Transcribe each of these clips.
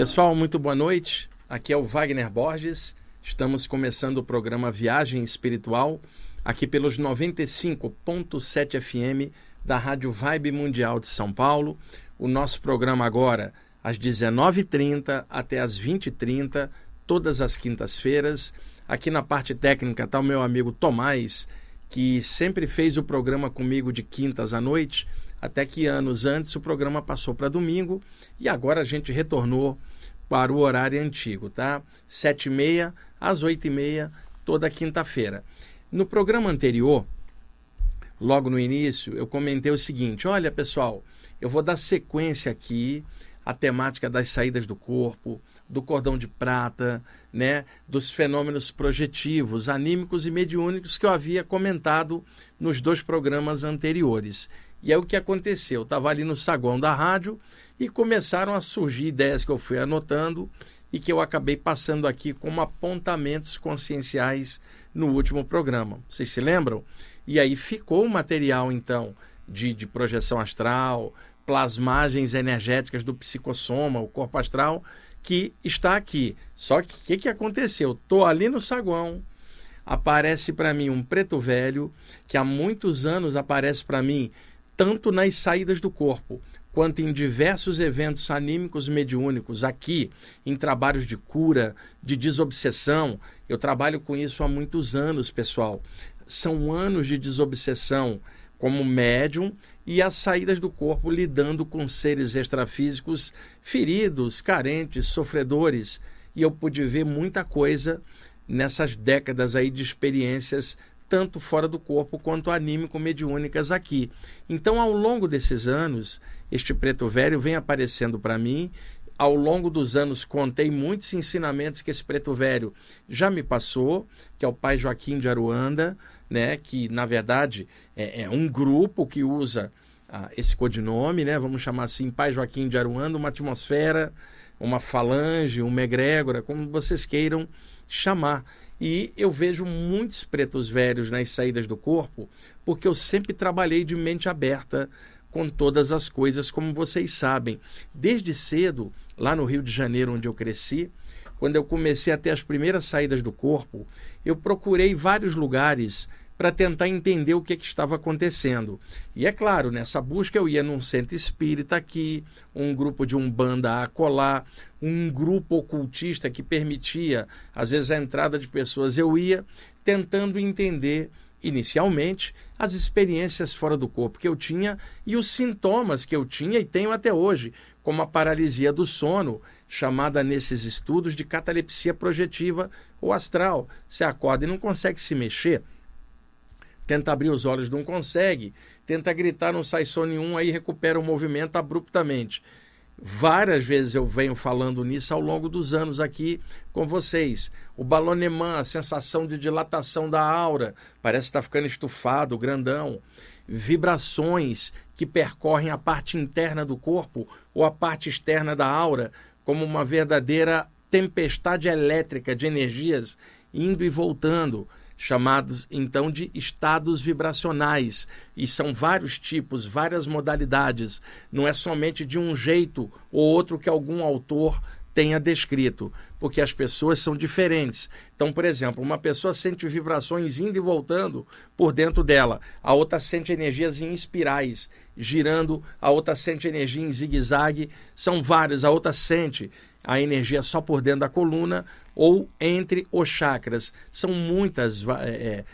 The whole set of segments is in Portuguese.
Pessoal, muito boa noite. Aqui é o Wagner Borges. Estamos começando o programa Viagem Espiritual aqui pelos 95.7 FM da Rádio Vibe Mundial de São Paulo. O nosso programa agora às 19h30 até às 20h30, todas as quintas-feiras. Aqui na parte técnica está o meu amigo Tomás, que sempre fez o programa comigo de quintas à noite, até que anos antes o programa passou para domingo e agora a gente retornou para o horário antigo, tá? Sete e meia às oito e meia, toda quinta-feira. No programa anterior, logo no início, eu comentei o seguinte: olha, pessoal, eu vou dar sequência aqui à temática das saídas do corpo, do cordão de prata, né, dos fenômenos projetivos, anímicos e mediúnicos que eu havia comentado nos dois programas anteriores. E é o que aconteceu. Eu estava ali no saguão da rádio e começaram a surgir ideias que eu fui anotando e que eu acabei passando aqui como apontamentos conscienciais no último programa. Vocês se lembram? E aí ficou o material, então, de, de projeção astral, plasmagens energéticas do psicossoma, o corpo astral, que está aqui. Só que o que, que aconteceu? Estou ali no saguão, aparece para mim um preto velho, que há muitos anos aparece para mim tanto nas saídas do corpo quanto em diversos eventos anímicos mediúnicos aqui, em trabalhos de cura, de desobsessão. Eu trabalho com isso há muitos anos, pessoal. São anos de desobsessão como médium e as saídas do corpo lidando com seres extrafísicos feridos, carentes, sofredores. E eu pude ver muita coisa nessas décadas aí de experiências tanto fora do corpo quanto anímico-mediúnicas aqui. Então, ao longo desses anos, este preto velho vem aparecendo para mim. Ao longo dos anos, contei muitos ensinamentos que esse preto velho já me passou, que é o pai Joaquim de Aruanda, né, que na verdade é, é um grupo que usa ah, esse codinome, né, vamos chamar assim, pai Joaquim de Aruanda, uma atmosfera, uma falange, uma egrégora, como vocês queiram chamar. E eu vejo muitos pretos velhos nas saídas do corpo, porque eu sempre trabalhei de mente aberta com todas as coisas, como vocês sabem. Desde cedo, lá no Rio de Janeiro, onde eu cresci, quando eu comecei a ter as primeiras saídas do corpo, eu procurei vários lugares para tentar entender o que, que, estava acontecendo. E é claro, nessa busca eu ia num centro espírita aqui, um grupo de umbanda a colar, um grupo ocultista que permitia, às vezes, a entrada de pessoas. Eu ia tentando entender, inicialmente, as experiências fora do corpo que eu tinha e os sintomas que eu tinha e tenho até hoje, como a paralisia do sono, chamada nesses estudos de catalepsia projetiva ou astral. Você acorda e não consegue se mexer tenta abrir os olhos, não consegue, tenta gritar, não sai som nenhum, aí recupera o movimento abruptamente. Várias vezes eu venho falando nisso ao longo dos anos aqui com vocês. O balonemã, a sensação de dilatação da aura, parece estar tá ficando estufado, grandão. Vibrações que percorrem a parte interna do corpo ou a parte externa da aura, como uma verdadeira tempestade elétrica de energias indo e voltando chamados então de estados vibracionais. E são vários tipos, várias modalidades. Não é somente de um jeito ou outro que algum autor tenha descrito, porque as pessoas são diferentes. Então, por exemplo, uma pessoa sente vibrações indo e voltando por dentro dela, a outra sente energias em espirais girando, a outra sente energia em zigue-zague, são várias, a outra sente a energia só por dentro da coluna ou entre os chakras. São muitas é,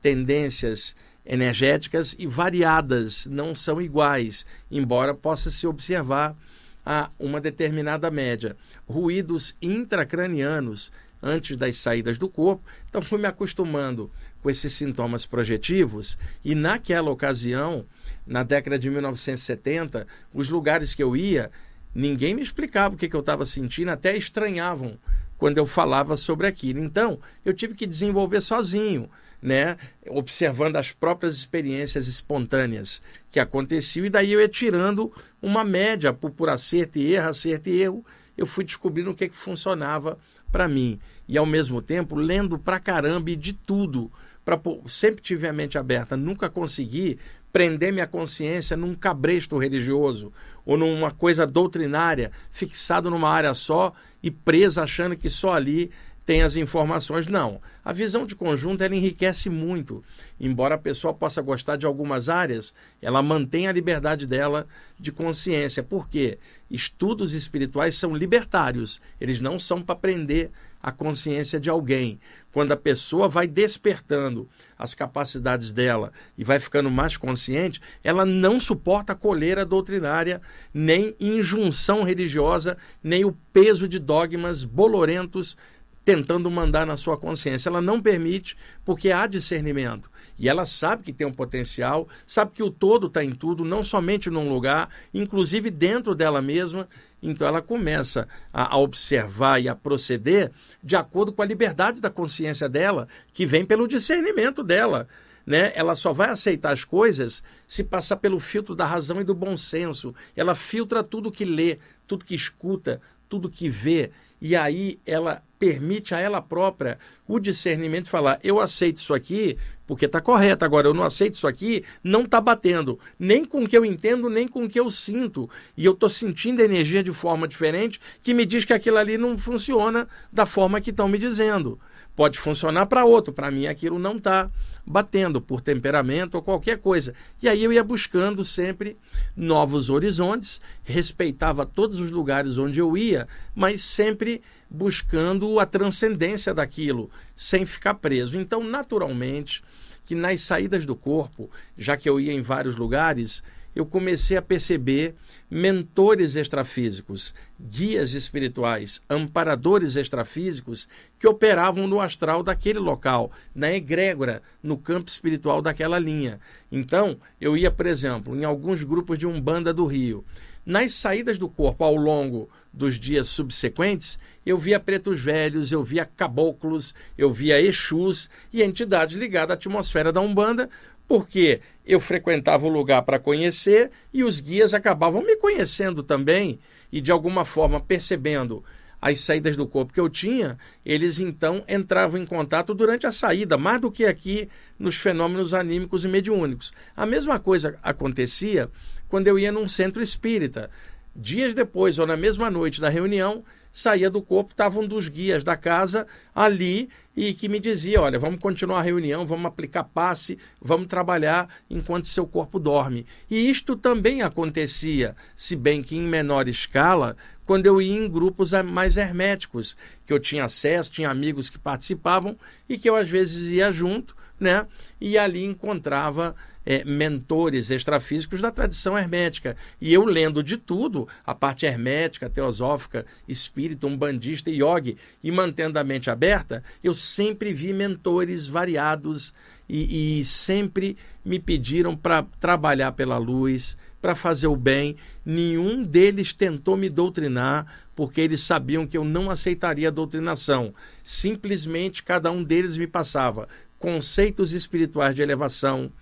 tendências energéticas e variadas, não são iguais, embora possa se observar a uma determinada média. Ruídos intracranianos antes das saídas do corpo. Então fui me acostumando com esses sintomas projetivos e naquela ocasião, na década de 1970, os lugares que eu ia Ninguém me explicava o que, que eu estava sentindo, até estranhavam quando eu falava sobre aquilo. Então, eu tive que desenvolver sozinho, né? observando as próprias experiências espontâneas que aconteciam, e daí eu ia tirando uma média por, por acerto e erro, acerto e erro, eu fui descobrindo o que, que funcionava para mim. E ao mesmo tempo, lendo pra caramba e de tudo. Pra, sempre tive a mente aberta, nunca consegui prender minha consciência num cabresto religioso ou numa coisa doutrinária, fixado numa área só e presa achando que só ali tem as informações. Não. A visão de conjunto ela enriquece muito. Embora a pessoa possa gostar de algumas áreas, ela mantém a liberdade dela de consciência. Por quê? Estudos espirituais são libertários. Eles não são para prender a consciência de alguém. Quando a pessoa vai despertando as capacidades dela e vai ficando mais consciente, ela não suporta a coleira doutrinária, nem injunção religiosa, nem o peso de dogmas bolorentos tentando mandar na sua consciência. Ela não permite porque há discernimento. E ela sabe que tem um potencial, sabe que o todo está em tudo, não somente num lugar, inclusive dentro dela mesma. Então ela começa a, a observar e a proceder de acordo com a liberdade da consciência dela, que vem pelo discernimento dela. Né? Ela só vai aceitar as coisas se passar pelo filtro da razão e do bom senso. Ela filtra tudo que lê, tudo que escuta, tudo que vê e aí ela permite a ela própria o discernimento de falar: eu aceito isso aqui porque está correto, agora eu não aceito isso aqui, não está batendo, nem com o que eu entendo, nem com o que eu sinto. E eu estou sentindo a energia de forma diferente que me diz que aquilo ali não funciona da forma que estão me dizendo. Pode funcionar para outro, para mim aquilo não está batendo por temperamento ou qualquer coisa. E aí eu ia buscando sempre novos horizontes, respeitava todos os lugares onde eu ia, mas sempre buscando a transcendência daquilo, sem ficar preso. Então, naturalmente, que nas saídas do corpo, já que eu ia em vários lugares, eu comecei a perceber mentores extrafísicos, guias espirituais, amparadores extrafísicos que operavam no astral daquele local, na egrégora, no campo espiritual daquela linha. Então, eu ia, por exemplo, em alguns grupos de Umbanda do Rio. Nas saídas do corpo ao longo dos dias subsequentes, eu via pretos velhos, eu via caboclos, eu via exus e entidades ligadas à atmosfera da Umbanda, porque eu frequentava o lugar para conhecer e os guias acabavam me conhecendo também e de alguma forma percebendo as saídas do corpo que eu tinha, eles então entravam em contato durante a saída, mais do que aqui nos fenômenos anímicos e mediúnicos. A mesma coisa acontecia quando eu ia num centro espírita. Dias depois, ou na mesma noite da reunião, saía do corpo, estava um dos guias da casa ali e que me dizia: olha, vamos continuar a reunião, vamos aplicar passe, vamos trabalhar enquanto seu corpo dorme. E isto também acontecia, se bem que em menor escala, quando eu ia em grupos mais herméticos, que eu tinha acesso, tinha amigos que participavam e que eu às vezes ia junto, né? E ali encontrava é, mentores extrafísicos da tradição hermética. E eu lendo de tudo, a parte hermética, teosófica, espírita, umbandista e yogi, e mantendo a mente aberta, eu sempre vi mentores variados e, e sempre me pediram para trabalhar pela luz, para fazer o bem. Nenhum deles tentou me doutrinar, porque eles sabiam que eu não aceitaria a doutrinação. Simplesmente cada um deles me passava conceitos espirituais de elevação,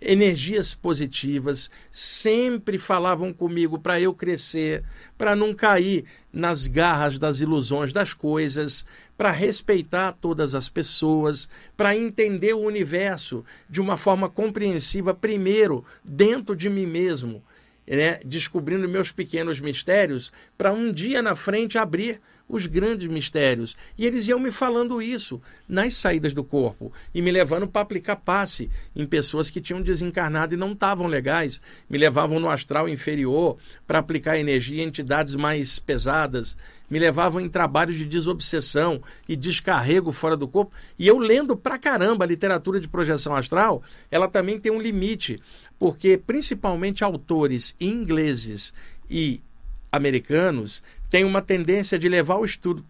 energias positivas, sempre falavam comigo para eu crescer, para não cair nas garras das ilusões das coisas, para respeitar todas as pessoas, para entender o universo de uma forma compreensiva, primeiro dentro de mim mesmo, né? descobrindo meus pequenos mistérios, para um dia na frente abrir os grandes mistérios. E eles iam me falando isso nas saídas do corpo e me levando para aplicar passe em pessoas que tinham desencarnado e não estavam legais. Me levavam no astral inferior para aplicar energia em entidades mais pesadas. Me levavam em trabalhos de desobsessão e descarrego fora do corpo. E eu lendo pra caramba a literatura de projeção astral, ela também tem um limite, porque principalmente autores ingleses e americanos têm uma tendência de levar o estudo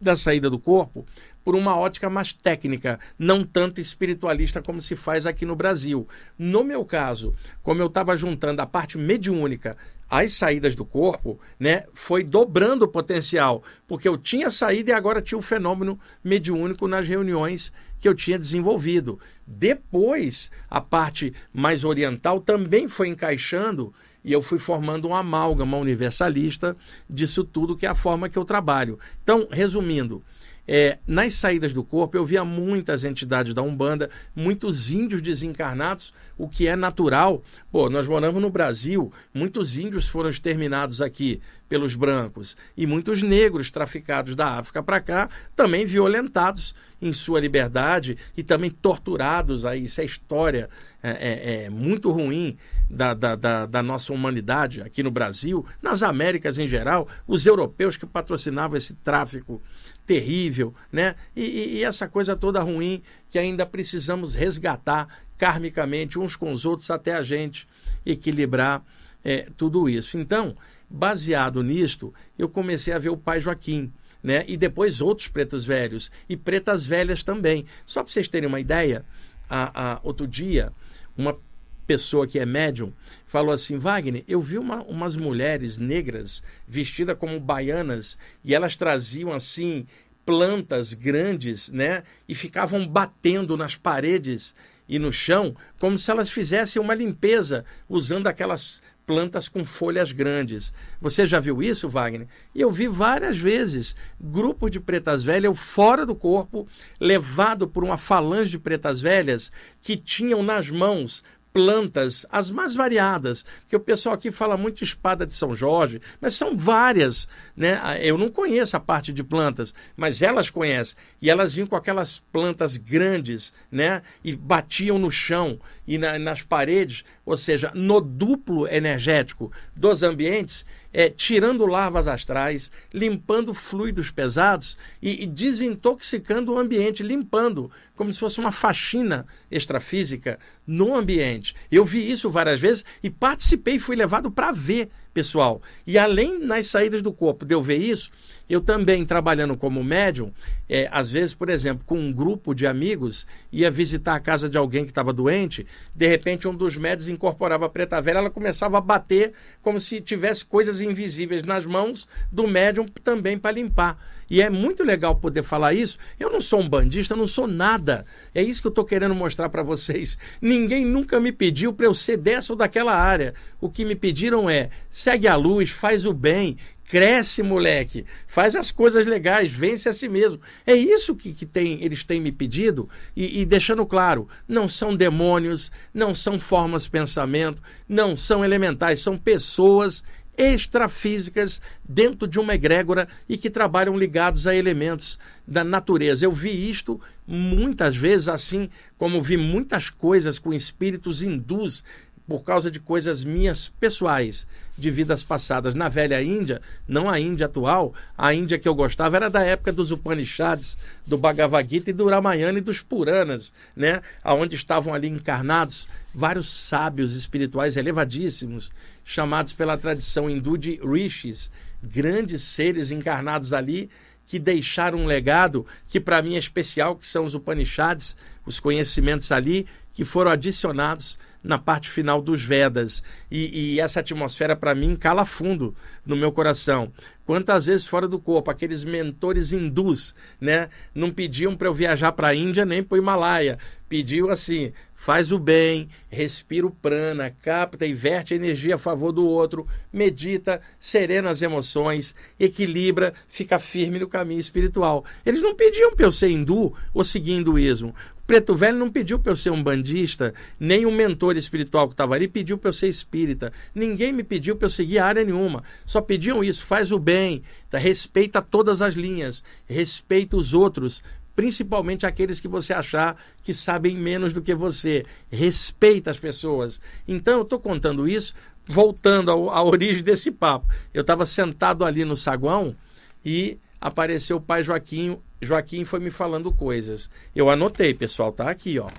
da saída do corpo por uma ótica mais técnica, não tanto espiritualista como se faz aqui no Brasil. No meu caso, como eu estava juntando a parte mediúnica às saídas do corpo, né, foi dobrando o potencial, porque eu tinha saído e agora tinha o fenômeno mediúnico nas reuniões que eu tinha desenvolvido. Depois, a parte mais oriental também foi encaixando e eu fui formando um amálgama universalista disso tudo, que é a forma que eu trabalho. Então, resumindo, é, nas saídas do corpo eu via muitas entidades da Umbanda, muitos índios desencarnados, o que é natural. Pô, nós moramos no Brasil, muitos índios foram exterminados aqui pelos brancos e muitos negros traficados da África para cá, também violentados em sua liberdade e também torturados. Aí, isso é história é, é, é muito ruim da, da, da, da, nossa humanidade aqui no Brasil, nas Américas em geral, os europeus que patrocinavam esse tráfico terrível, né? E, e, e essa coisa toda ruim que ainda precisamos resgatar karmicamente uns com os outros até a gente equilibrar é, tudo isso. Então, baseado nisto, eu comecei a ver o pai Joaquim. Né? E depois outros pretos velhos e pretas velhas também. Só para vocês terem uma ideia, a, a, outro dia, uma pessoa que é médium falou assim: Wagner, eu vi uma, umas mulheres negras vestidas como baianas e elas traziam assim plantas grandes, né? E ficavam batendo nas paredes e no chão como se elas fizessem uma limpeza usando aquelas plantas com folhas grandes. Você já viu isso, Wagner? E eu vi várias vezes grupos de pretas velhas fora do corpo, levado por uma falange de pretas velhas que tinham nas mãos plantas, as mais variadas, porque o pessoal aqui fala muito de espada de São Jorge, mas são várias, né? Eu não conheço a parte de plantas, mas elas conhecem. E elas vinham com aquelas plantas grandes, né? E batiam no chão e na, nas paredes, ou seja, no duplo energético dos ambientes, é, tirando larvas astrais, limpando fluidos pesados e, e, desintoxicando o ambiente, limpando, como se fosse uma faxina extrafísica no ambiente. Eu vi isso várias vezes e participei, fui levado para ver, pessoal. E além nas saídas do corpo de eu ver isso, eu também, trabalhando como médium, é, às vezes, por exemplo, com um grupo de amigos, ia visitar a casa de alguém que estava doente, de repente um dos médios incorporava a preta velha, ela começava a bater como se tivesse coisas invisíveis nas mãos do médium também para limpar. E é muito legal poder falar isso. Eu não sou um bandista, não sou nada. É isso que eu estou querendo mostrar para vocês. Ninguém nunca me pediu para eu ser dessa ou daquela área. O que me pediram é: segue a luz, faz o bem, Cresce, moleque. Faz as coisas legais, vence a si mesmo. É isso que, que tem, eles têm me pedido e, e deixando claro: não são demônios, não são formas de pensamento, não são elementais, são pessoas extrafísicas dentro de uma egrégora e que trabalham ligados a elementos da natureza. Eu vi isto muitas vezes assim, como vi muitas coisas com espíritos hindus por causa de coisas minhas pessoais, de vidas passadas. Na velha Índia, não a Índia atual, a Índia que eu gostava era da época dos Upanishads, do Bhagavad Gita e do Ramayana e dos Puranas, né? Onde estavam ali encarnados vários sábios espirituais elevadíssimos, chamados pela tradição hindu de rishis, grandes seres encarnados ali que deixaram um legado que para mim é especial, que são os Upanishads, os conhecimentos ali que foram adicionados na parte final dos Vedas. E, e essa atmosfera, para mim, cala fundo no meu coração. Quantas vezes fora do corpo, aqueles mentores hindus, né? Não pediam para eu viajar para a Índia nem para o Himalaia. Pediu assim: faz o bem, respira o prana, capta e verte a energia a favor do outro, medita, serena as emoções, equilibra, fica firme no caminho espiritual. Eles não pediam para eu ser hindu ou seguir hinduísmo. Preto Velho não pediu para eu ser um bandista, nem um mentor espiritual que estava ali pediu para eu ser espírita. Ninguém me pediu para eu seguir área nenhuma. Só pediam isso: faz o bem, tá? respeita todas as linhas, respeita os outros, principalmente aqueles que você achar que sabem menos do que você. Respeita as pessoas. Então, eu estou contando isso, voltando à origem desse papo. Eu estava sentado ali no saguão e apareceu o pai Joaquim Joaquim foi me falando coisas. Eu anotei, pessoal, tá aqui, ó.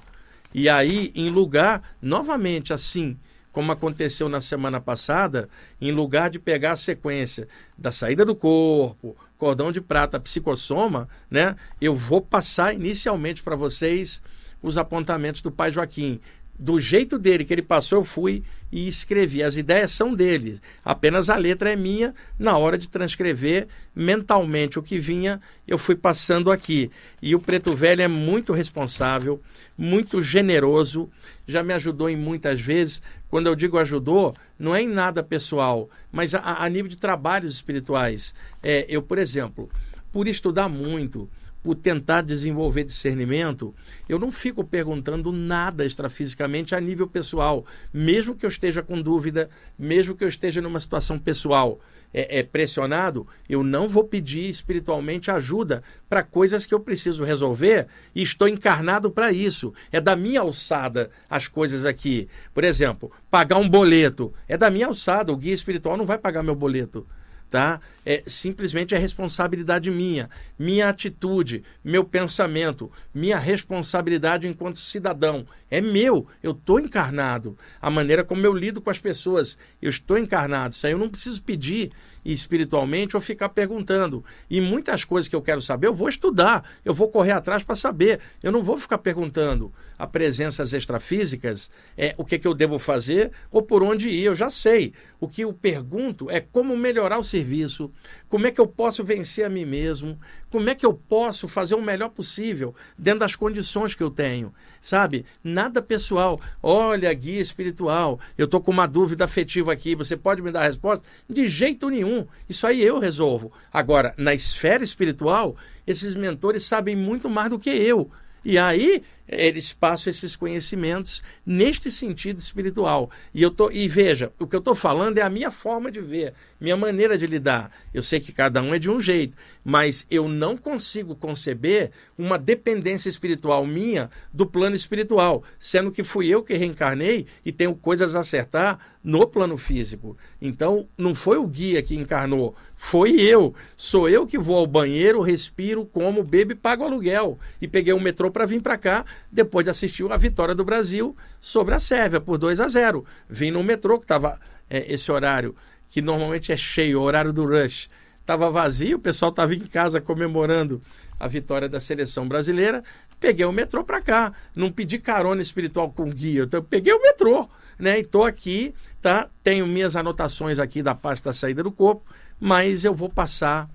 E aí, em lugar, novamente, assim, como aconteceu na semana passada, em lugar de pegar a sequência da saída do corpo, cordão de prata, psicossoma, né? Eu vou passar inicialmente para vocês os apontamentos do pai Joaquim do jeito dele que ele passou, eu fui e escrevi. As ideias são dele, apenas a letra é minha. Na hora de transcrever mentalmente o que vinha, eu fui passando aqui. E o Preto Velho é muito responsável, muito generoso, já me ajudou em muitas vezes. Quando eu digo ajudou, não é em nada pessoal, mas a, a nível de trabalhos espirituais. É, eu, por exemplo, por estudar muito, por tentar desenvolver discernimento, eu não fico perguntando nada extrafisicamente a nível pessoal, mesmo que eu esteja com dúvida, mesmo que eu esteja numa situação pessoal é, é pressionado, eu não vou pedir espiritualmente ajuda para coisas que eu preciso resolver e estou encarnado para isso. É da minha alçada as coisas aqui. Por exemplo, pagar um boleto é da minha alçada. O guia espiritual não vai pagar meu boleto tá? É simplesmente é responsabilidade minha, minha atitude, meu pensamento, minha responsabilidade enquanto cidadão. É meu, eu estou encarnado. A maneira como eu lido com as pessoas, eu estou encarnado. Isso aí eu não preciso pedir espiritualmente ou ficar perguntando. E muitas coisas que eu quero saber, eu vou estudar, eu vou correr atrás para saber. Eu não vou ficar perguntando a presenças extrafísicas, é, o que, que eu devo fazer ou por onde ir. Eu já sei. O que eu pergunto é como melhorar o serviço, como é que eu posso vencer a mim mesmo, como é que eu posso fazer o melhor possível dentro das condições que eu tenho, sabe? Nada pessoal. Olha, guia espiritual, eu estou com uma dúvida afetiva aqui, você pode me dar a resposta? De jeito nenhum. Isso aí eu resolvo. Agora, na esfera espiritual, esses mentores sabem muito mais do que eu. E aí eles passam esses conhecimentos neste sentido espiritual. E eu tô e veja, o que eu estou falando é a minha forma de ver, minha maneira de lidar. Eu sei que cada um é de um jeito, mas eu não consigo conceber uma dependência espiritual minha do plano espiritual, sendo que fui eu que reencarnei e tenho coisas a acertar no plano físico. Então, não foi o guia que encarnou, foi eu. Sou eu que vou ao banheiro, respiro, como, bebo e pago aluguel. E peguei o metrô para vir para cá depois de assistir a vitória do Brasil sobre a Sérvia por 2 a 0. Vim no metrô, que estava é, esse horário, que normalmente é cheio, o horário do rush, estava vazio, o pessoal estava em casa comemorando a vitória da seleção brasileira. Peguei o metrô para cá, não pedi carona espiritual com guia, então peguei o metrô, né? E estou aqui, tá? Tenho minhas anotações aqui da parte da saída do corpo, mas eu vou passar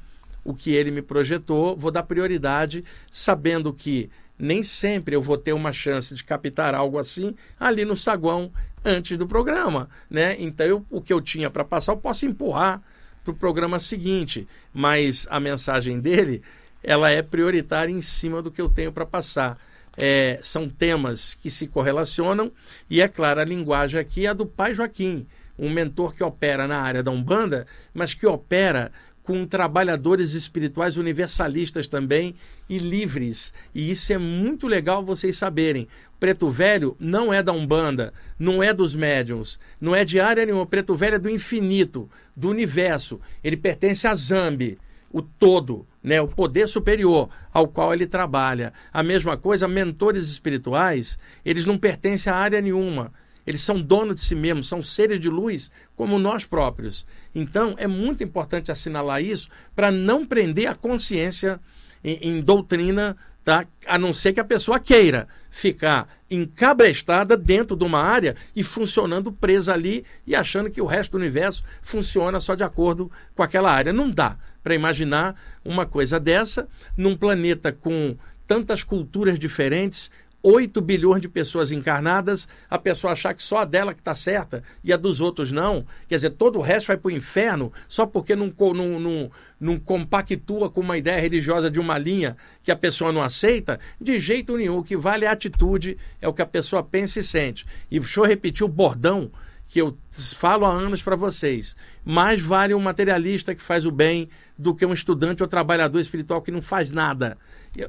o que ele me projetou, vou dar prioridade, sabendo que nem sempre eu vou ter uma chance de captar algo assim ali no saguão antes do programa, né? Então eu, o que eu tinha para passar eu posso empurrar para o programa seguinte, mas a mensagem dele ela é prioritária em cima do que eu tenho para passar. É, são temas que se correlacionam e é claro a linguagem aqui é a do pai Joaquim, um mentor que opera na área da umbanda, mas que opera com trabalhadores espirituais universalistas também e livres. E isso é muito legal vocês saberem. Preto Velho não é da Umbanda, não é dos médiums, não é de área nenhuma. Preto Velho é do infinito, do universo. Ele pertence a Zambi, o todo, né, o poder superior ao qual ele trabalha. A mesma coisa, mentores espirituais, eles não pertencem a área nenhuma eles são donos de si mesmos, são seres de luz como nós próprios. Então, é muito importante assinalar isso para não prender a consciência em, em, doutrina, tá? a não ser que a pessoa queira ficar encabrestada dentro de uma área e funcionando presa ali e achando que o resto do universo funciona só de acordo com aquela área. Não dá para imaginar uma coisa dessa num planeta com tantas culturas diferentes, 8 bilhões de pessoas encarnadas, a pessoa achar que só a dela que está certa e a dos outros não. Quer dizer, todo o resto vai para o inferno só porque não, não, não, não compactua com uma ideia religiosa de uma linha que a pessoa não aceita. De jeito nenhum. O que vale é a atitude, é o que a pessoa pensa e sente. E deixa eu repetir o bordão que eu falo há anos para vocês. Mais vale um materialista que faz o bem do que um estudante ou trabalhador espiritual que não faz nada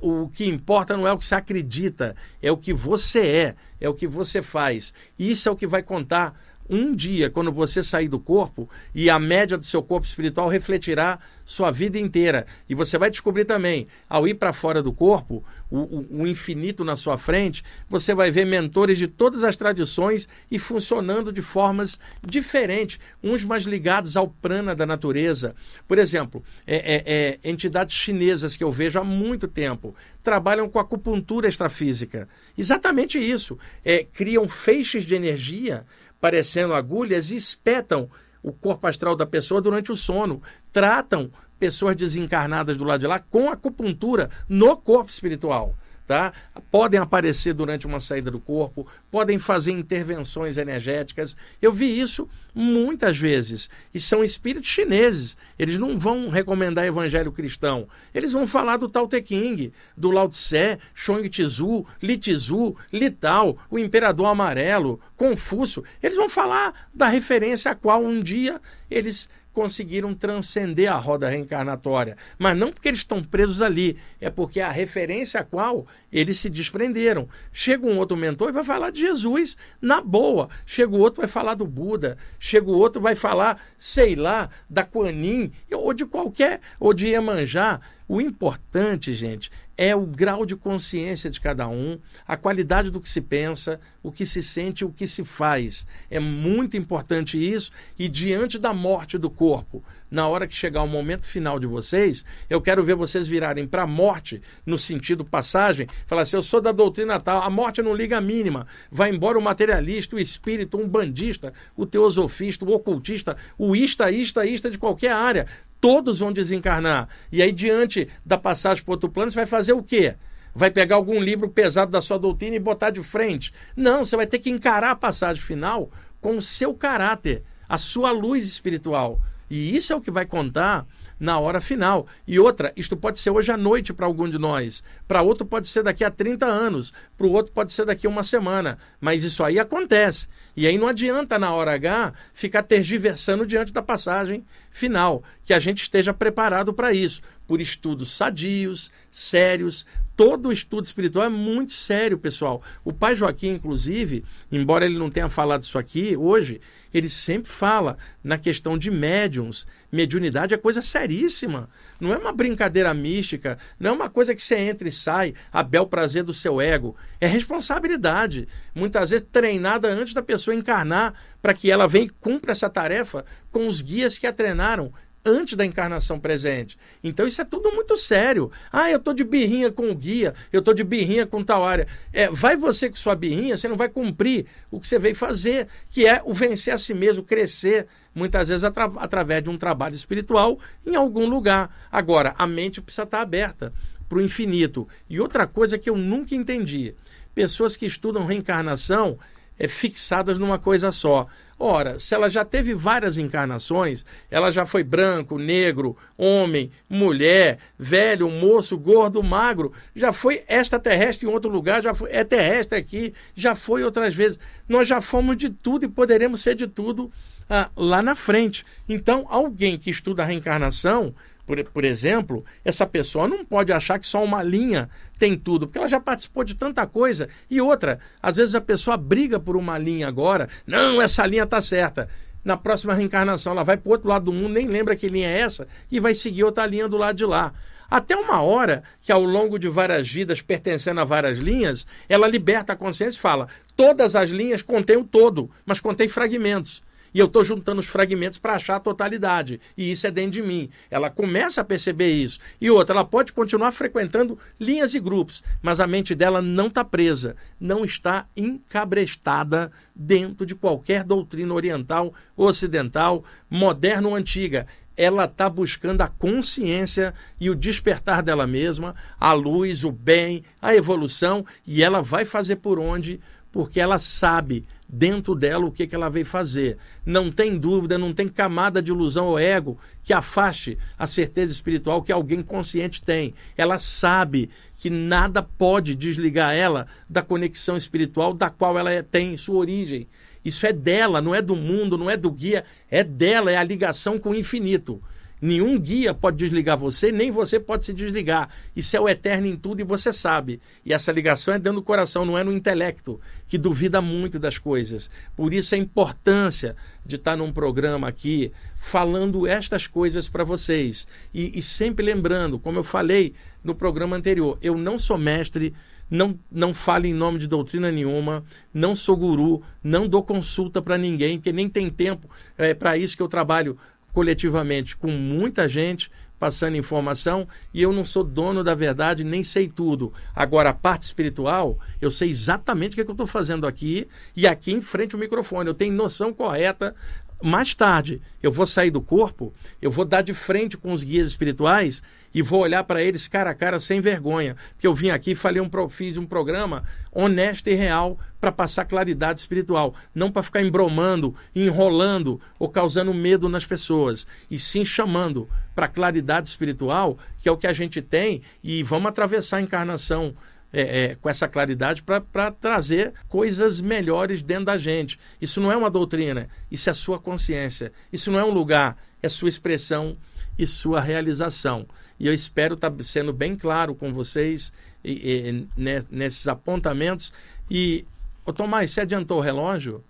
o que importa não é o que você acredita, é o que você é, é o que você faz. Isso é o que vai contar um dia, quando você sair do corpo, e a média do seu corpo espiritual refletirá sua vida inteira. E você vai descobrir também, ao ir para fora do corpo, o, o, o, infinito na sua frente, você vai ver mentores de todas as tradições e funcionando de formas diferentes, uns mais ligados ao prana da natureza. Por exemplo, é, é, é, entidades chinesas que eu vejo há muito tempo trabalham com acupuntura extrafísica. Exatamente isso. É, criam feixes de energia parecendo agulhas e espetam o corpo astral da pessoa durante o sono. Tratam pessoas desencarnadas do lado de lá com acupuntura no corpo espiritual. tá? Podem aparecer durante uma saída do corpo, podem fazer intervenções energéticas. Eu vi isso muitas vezes. E são espíritos chineses. Eles não vão recomendar evangelho cristão. Eles vão falar do Tao Te King, do Lao Tse, Shong Tzu, Li Tzu, Li Tao, o Imperador Amarelo, Confúcio. Eles vão falar da referência a qual um dia eles conseguiram transcender a roda reencarnatória. Mas não porque eles estão presos ali, é porque a referência a qual eles se desprenderam. Chega um outro mentor e vai falar de Jesus na boa. Chega o outro vai falar do Buda. Chega o outro vai falar, sei lá, da Kuan Yin, ou de qualquer, ou de Iemanjá. O importante, gente, é o grau de consciência de cada um, a qualidade do que se pensa, o que se sente, o que se faz. É muito importante isso. E diante da morte do corpo, na hora que chegar o momento final de vocês, eu quero ver vocês virarem para a morte no sentido passagem, falar assim, eu sou da doutrina tal, a morte não liga a mínima, vai embora o materialista, o espírito, um bandista, o teosofista, o ocultista, o ista, ista, ista de qualquer área, todos vão desencarnar. E aí, diante da passagem para outro plano, você vai fazer o quê? Vai pegar algum livro pesado da sua doutrina e botar de frente? Não, você vai ter que encarar a passagem final com o seu caráter, a sua luz espiritual. E isso é o que vai contar na hora final. E outra, isto pode ser hoje à noite para algum de nós, para outro pode ser daqui a 30 anos, para o outro pode ser daqui a uma semana. Mas isso aí acontece. E aí não adianta, na hora H, ficar tergiversando diante da passagem final. Que a gente esteja preparado para isso, por estudos sadios, sérios. Todo o estudo espiritual é muito sério, pessoal. O pai Joaquim, inclusive, embora ele não tenha falado isso aqui hoje, ele sempre fala na questão de médiums. Mediunidade é coisa seríssima. Não é uma brincadeira mística, não é uma coisa que você entra e sai a bel prazer do seu ego. É responsabilidade. Muitas vezes treinada antes da pessoa encarnar para que ela venha e cumpra essa tarefa com os guias que a treinaram antes da encarnação presente. Então isso é tudo muito sério. Ah, eu estou de birrinha com o guia, eu estou de birrinha com tal área. É, vai você com sua birrinha, você não vai cumprir o que você veio fazer, que é o vencer a si mesmo, crescer, muitas vezes atra através de um trabalho espiritual em algum lugar. Agora, a mente precisa estar aberta para o infinito. E outra coisa que eu nunca entendi: pessoas que estudam reencarnação é, fixadas numa coisa só. Ora, se ela já teve várias encarnações, ela já foi branco, negro, homem, mulher, velho, moço, gordo, magro, já foi extraterrestre em outro lugar, já foi, é terrestre aqui, já foi outras vezes. Nós já fomos de tudo e poderemos ser de tudo ah, lá na frente. Então, alguém que estuda a reencarnação por, por exemplo, essa pessoa não pode achar que só uma linha tem tudo, porque ela já participou de tanta coisa. E outra, às vezes a pessoa briga por uma linha agora, não, essa linha está certa. Na próxima reencarnação, ela vai para o outro lado do mundo, nem lembra que linha é essa, e vai seguir outra linha do lado de lá. Até uma hora que, ao longo de várias vidas, pertencendo a várias linhas, ela liberta a consciência e fala: todas as linhas contêm o todo, mas contém fragmentos. E eu estou juntando os fragmentos para achar a totalidade. E isso é dentro de mim. Ela começa a perceber isso. E outra, ela pode continuar frequentando linhas e grupos, mas a mente dela não está presa, não está encabrestada dentro de qualquer doutrina oriental, ocidental, moderna ou antiga ela está buscando a consciência e o despertar dela mesma, a luz, o bem, a evolução, e ela vai fazer por onde, porque ela sabe dentro dela o que, que ela veio fazer. Não tem dúvida, não tem camada de ilusão ou ego que afaste a certeza espiritual que alguém consciente tem. Ela sabe que nada pode desligar ela da conexão espiritual da qual ela é, tem sua origem. Isso é dela, não é do mundo, não é do guia, é dela, é a ligação com o infinito. Nenhum guia pode desligar você, nem você pode se desligar. Isso é o eterno em tudo e você sabe. E essa ligação é dentro do coração, não é no intelecto, que duvida muito das coisas. Por isso a importância de estar num programa aqui falando estas coisas para vocês. E, e sempre lembrando, como eu falei no programa anterior, eu não sou mestre não, não falo em nome de doutrina nenhuma, não sou guru, não dou consulta para ninguém, porque nem tem tempo é, para isso que eu trabalho coletivamente com muita gente passando informação e eu não sou dono da verdade, nem sei tudo. Agora, a parte espiritual, eu sei exatamente o que, é que eu estou fazendo aqui e aqui em frente ao microfone. Eu tenho noção correta mais tarde eu vou sair do corpo, eu vou dar de frente com os guias espirituais e vou olhar para eles cara a cara sem vergonha, porque eu vim aqui e falei um, fiz um programa honesto e real para passar claridade espiritual, não para ficar embromando, enrolando ou causando medo nas pessoas, e sim chamando para claridade espiritual, que é o que a gente tem, e vamos atravessar a encarnação é, é, com essa claridade para trazer coisas melhores dentro da gente. Isso não é uma doutrina, isso é sua consciência. Isso não é um lugar, é sua expressão e sua realização. E eu espero estar tá sendo bem claro com vocês e, e, nesses apontamentos. E, ô Tomás, você adiantou o relógio?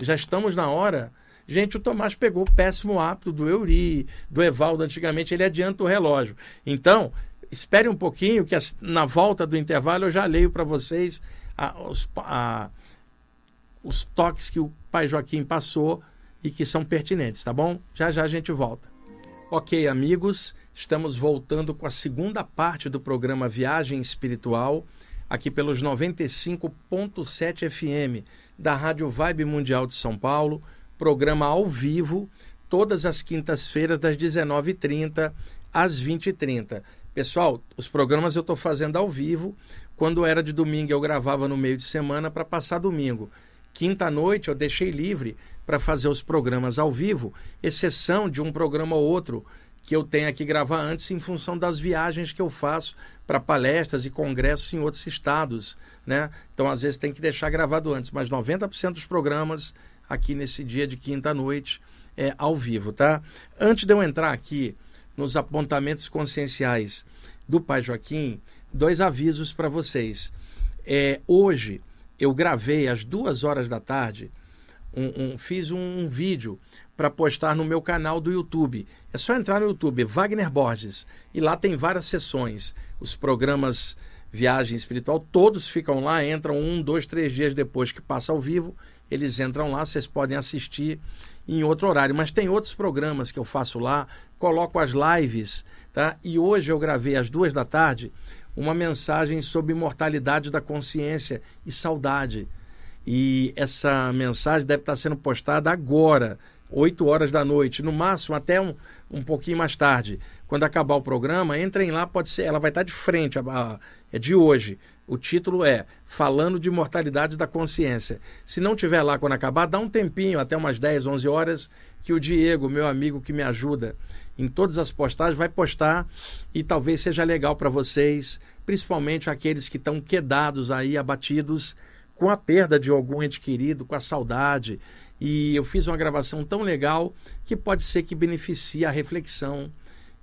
Já estamos na hora. Gente, o Tomás pegou o péssimo hábito do Euri, do Evaldo. Antigamente ele adianta o relógio. Então, espere um pouquinho, que na volta do intervalo eu já leio para vocês a, os, a, os toques que o pai Joaquim passou e que são pertinentes, tá bom? Já já a gente volta. Ok, amigos, estamos voltando com a segunda parte do programa Viagem Espiritual, aqui pelos 95.7 FM da Rádio Vibe Mundial de São Paulo, programa ao vivo, todas as quintas-feiras, das 19h30 às 20h30. Pessoal, os programas eu estou fazendo ao vivo. Quando era de domingo, eu gravava no meio de semana para passar domingo. Quinta noite eu deixei livre para fazer os programas ao vivo, exceção de um programa ou outro que eu tenha que gravar antes em função das viagens que eu faço para palestras e congressos em outros estados, né? Então às vezes tem que deixar gravado antes, mas 90% dos programas aqui nesse dia de quinta noite é ao vivo, tá? Antes de eu entrar aqui nos apontamentos conscienciais do Pai Joaquim, dois avisos para vocês. É, hoje eu gravei às duas horas da tarde, um, um fiz um, vídeo para postar no meu canal do YouTube. É só entrar no YouTube, Wagner Borges, e lá tem várias sessões. Os programas Viagem Espiritual, todos ficam lá, entram um, dois, três dias depois que passa ao vivo, eles entram lá, vocês podem assistir em outro horário. Mas tem outros programas que eu faço lá, coloco as lives, tá? E hoje eu gravei às duas da tarde uma mensagem sobre imortalidade da consciência e saudade. E essa mensagem deve estar sendo postada agora, 8 horas da noite, no máximo até um, um pouquinho mais tarde. Quando acabar o programa, entrem lá, pode ser, ela vai estar de frente, a, a, é de hoje. O título é Falando de Mortalidade da Consciência. Se não tiver lá quando acabar, dá um tempinho, até umas 10, 11 horas, que o Diego, meu amigo que me ajuda em todas as postagens, vai postar e talvez seja legal para vocês, principalmente aqueles que estão quedados aí, abatidos com a perda de algum ente querido, com a saudade. E eu fiz uma gravação tão legal que pode ser que beneficie a reflexão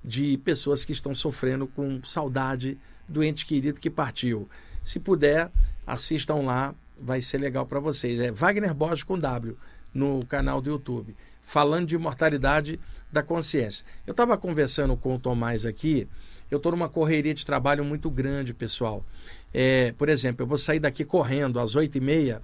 de pessoas que estão sofrendo com saudade do ente querido que partiu. Se puder, assistam lá, vai ser legal para vocês. É Wagner Borges com W no canal do YouTube, falando de imortalidade da consciência. Eu estava conversando com o Tomás aqui, eu estou numa correria de trabalho muito grande, pessoal. É, por exemplo, eu vou sair daqui correndo às oito e meia,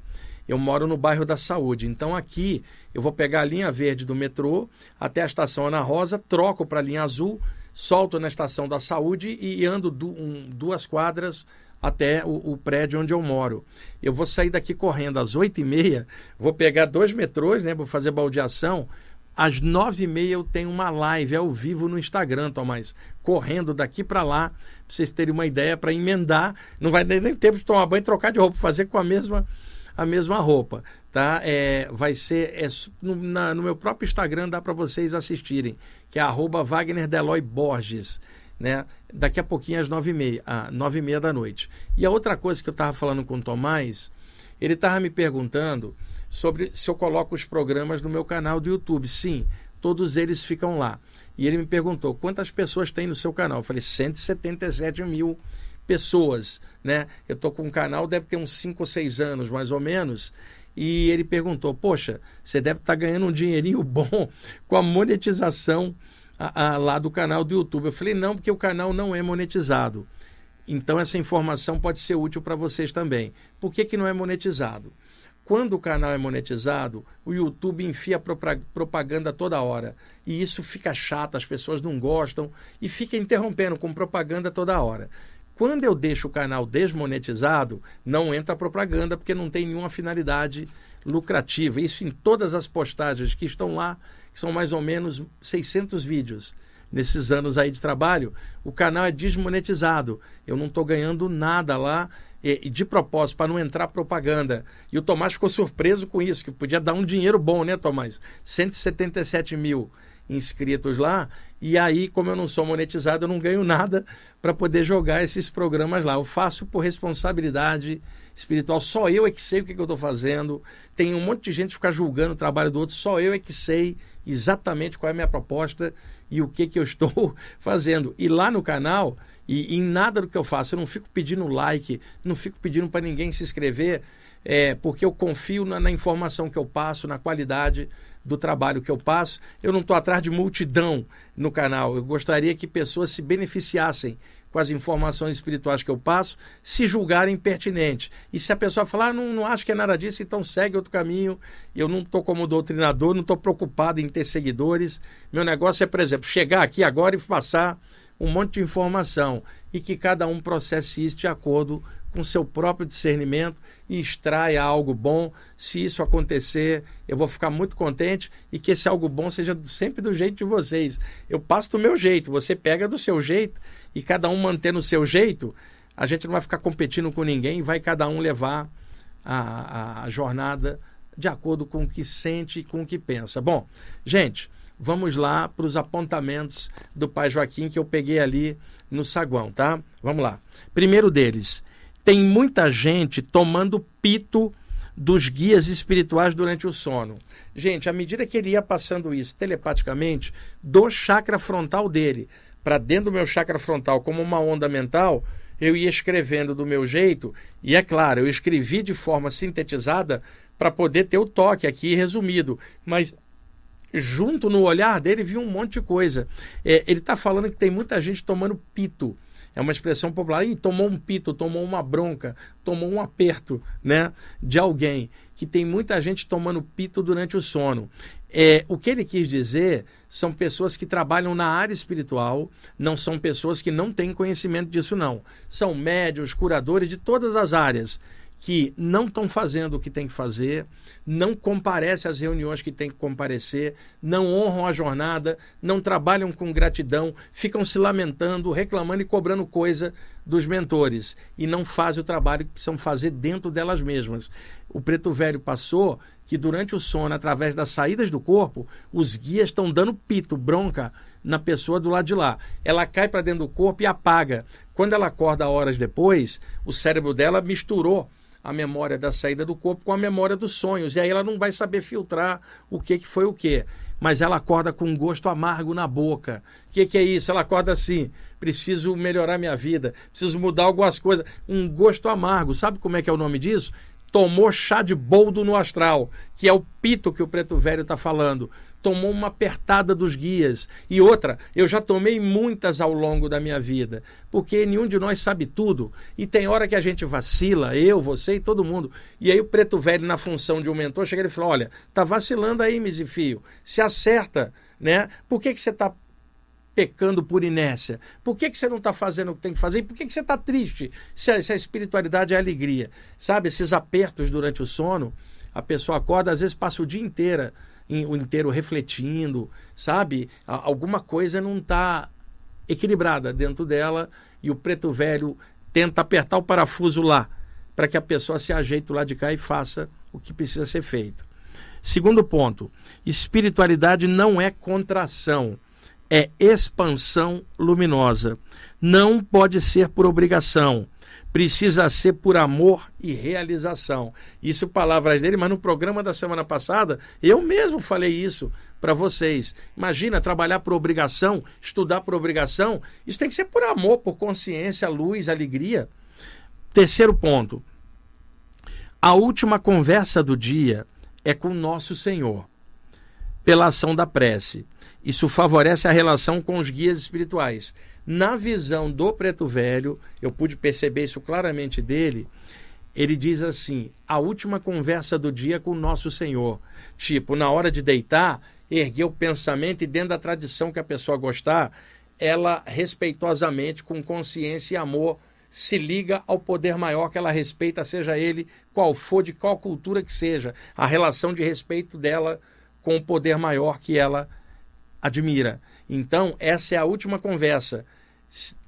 eu moro no bairro da Saúde. Então aqui eu vou pegar a linha verde do metrô até a estação Ana Rosa, troco para a linha azul, solto na estação da Saúde e ando du um, duas quadras até o, o, prédio onde eu moro. Eu vou sair daqui correndo às oito e meia, vou pegar dois metrôs, né? Vou fazer baldeação às nove e meia eu tenho uma live ao vivo no Instagram, Tomás, correndo daqui para lá, para vocês terem uma ideia, para emendar. Não vai nem tempo de tomar banho e trocar de roupa, fazer com a mesma, a mesma roupa. Tá? É, vai ser é, no, na, no meu próprio Instagram, dá para vocês assistirem, que é arroba Wagner Deloy Borges. Né? Daqui a pouquinho às nove e meia, ah, nove e meia da noite. E a outra coisa que eu estava falando com o Tomás, ele estava me perguntando sobre se eu coloco os programas no meu canal do YouTube. Sim, todos eles ficam lá. E ele me perguntou quantas pessoas tem no seu canal. Eu falei 177 mil pessoas, né? Eu tô com um canal, deve ter uns 5 ou 6 anos, mais ou menos. E ele perguntou: Poxa, você deve estar tá ganhando um dinheirinho bom com a monetização a, a, lá do canal do YouTube. Eu falei: Não, porque o canal não é monetizado. Então essa informação pode ser útil para vocês também. Por que, que não é monetizado? Quando o canal é monetizado, o YouTube enfia propaganda toda hora. E isso fica chato, as pessoas não gostam e fica interrompendo com propaganda toda hora. Quando eu deixo o canal desmonetizado, não entra propaganda porque não tem nenhuma finalidade lucrativa. Isso em todas as postagens que estão lá, que são mais ou menos 600 vídeos nesses anos aí de trabalho. O canal é desmonetizado. Eu não estou ganhando nada lá e, de propósito, para não entrar propaganda. E o Tomás ficou surpreso com isso, que podia dar um dinheiro bom, né, Tomás? 177 mil inscritos lá. E aí, como eu não sou monetizado, eu não ganho nada para poder jogar esses programas lá. Eu faço por responsabilidade espiritual. Só eu é que sei o que, que eu estou fazendo. Tem um monte de gente que fica julgando o trabalho do outro. Só eu é que sei exatamente qual é a minha proposta e o que, que eu estou fazendo. E lá no canal, e, em nada do que eu faço, eu não fico pedindo like, não fico pedindo para ninguém se inscrever, é, porque eu confio na, na informação que eu passo, na qualidade do trabalho que eu passo. Eu não estou atrás de multidão no canal. Eu gostaria que pessoas se beneficiassem com as informações espirituais que eu passo, se julgarem pertinentes. E se a pessoa falar, ah, não, não acho que é nada disso, então segue outro caminho. Eu não estou como doutrinador, não estou preocupado em ter seguidores. Meu negócio é, por exemplo, chegar aqui agora e passar um monte de informação e que cada um processe isso de acordo com seu próprio discernimento e extraia algo bom. Se isso acontecer, eu vou ficar muito contente e que esse algo bom seja sempre do jeito de vocês. Eu passo do meu jeito, você pega do seu jeito e cada um mantendo o seu jeito, a gente não vai ficar competindo com ninguém, vai cada um levar a, a jornada de acordo com o que sente e com o que pensa. Bom, gente, vamos lá para os apontamentos do pai Joaquim que eu peguei ali no saguão, tá? Vamos lá. Primeiro deles, tem muita gente tomando pito dos guias espirituais durante o sono. Gente, à medida que ele ia passando isso telepaticamente do chakra frontal dele para dentro do meu chakra frontal como uma onda mental, eu ia escrevendo do meu jeito, e é claro, eu escrevi de forma sintetizada para poder ter o toque aqui resumido, mas junto no olhar dele vi um monte de coisa. É, ele está falando que tem muita gente tomando pito. É uma expressão popular. Tomou um pito, tomou uma bronca, tomou um aperto né, de alguém. Que tem muita gente tomando pito durante o sono. É, o que ele quis dizer são pessoas que trabalham na área espiritual, não são pessoas que não têm conhecimento disso, não. São médios, curadores de todas as áreas que não estão fazendo o que tem que fazer, não comparecem às reuniões que tem que comparecer, não honram a jornada, não trabalham com gratidão, ficam se lamentando, reclamando e cobrando coisa dos mentores e não fazem o trabalho que precisam fazer dentro delas mesmas. O preto velho passou que durante o sono, através das saídas do corpo, os guias estão dando pito, bronca na pessoa do lado de lá. Ela cai para dentro do corpo e apaga. Quando ela acorda horas depois, o cérebro dela misturou a memória da saída do corpo com a memória dos sonhos. E aí ela não vai saber filtrar o que, que foi o que. Mas ela acorda com um gosto amargo na boca. O que, que é isso? Ela acorda assim: preciso melhorar minha vida, preciso mudar algumas coisas. Um gosto amargo. Sabe como é que é o nome disso? tomou chá de boldo no astral, que é o pito que o preto velho está falando. Tomou uma apertada dos guias. E outra, eu já tomei muitas ao longo da minha vida, porque nenhum de nós sabe tudo. E tem hora que a gente vacila, eu, você e todo mundo. E aí o preto velho, na função de um mentor, chega e fala: Olha, tá vacilando aí, Misifio. Se acerta, né? Por que, que você está pecando por inércia? Por que, que você não está fazendo o que tem que fazer? E por que, que você está triste? Se a, se a espiritualidade é alegria. Sabe, esses apertos durante o sono, a pessoa acorda, às vezes passa o dia inteiro, o inteiro refletindo, sabe? Alguma coisa não está equilibrada dentro dela e o preto velho tenta apertar o parafuso lá para que a pessoa se ajeite lá de cá e faça o que precisa ser feito. Segundo ponto, espiritualidade não é contração é expansão luminosa. Não pode ser por obrigação. Precisa ser por amor e realização. Isso palavras dele, mas no programa da semana passada eu mesmo falei isso para vocês. Imagina trabalhar por obrigação, estudar por obrigação. Isso tem que ser por amor, por consciência, luz, alegria. Terceiro ponto. A última conversa do dia é com nosso Senhor, pela ação da prece. Isso favorece a relação com os guias espirituais. Na visão do Preto Velho, eu pude perceber isso claramente dele. Ele diz assim: a última conversa do dia com o nosso Senhor. Tipo, na hora de deitar, erguer o pensamento e, dentro da tradição que a pessoa gostar, ela respeitosamente, com consciência e amor, se liga ao poder maior que ela respeita, seja ele qual for, de qual cultura que seja, a relação de respeito dela com o poder maior que ela admira. Então, essa é a última conversa,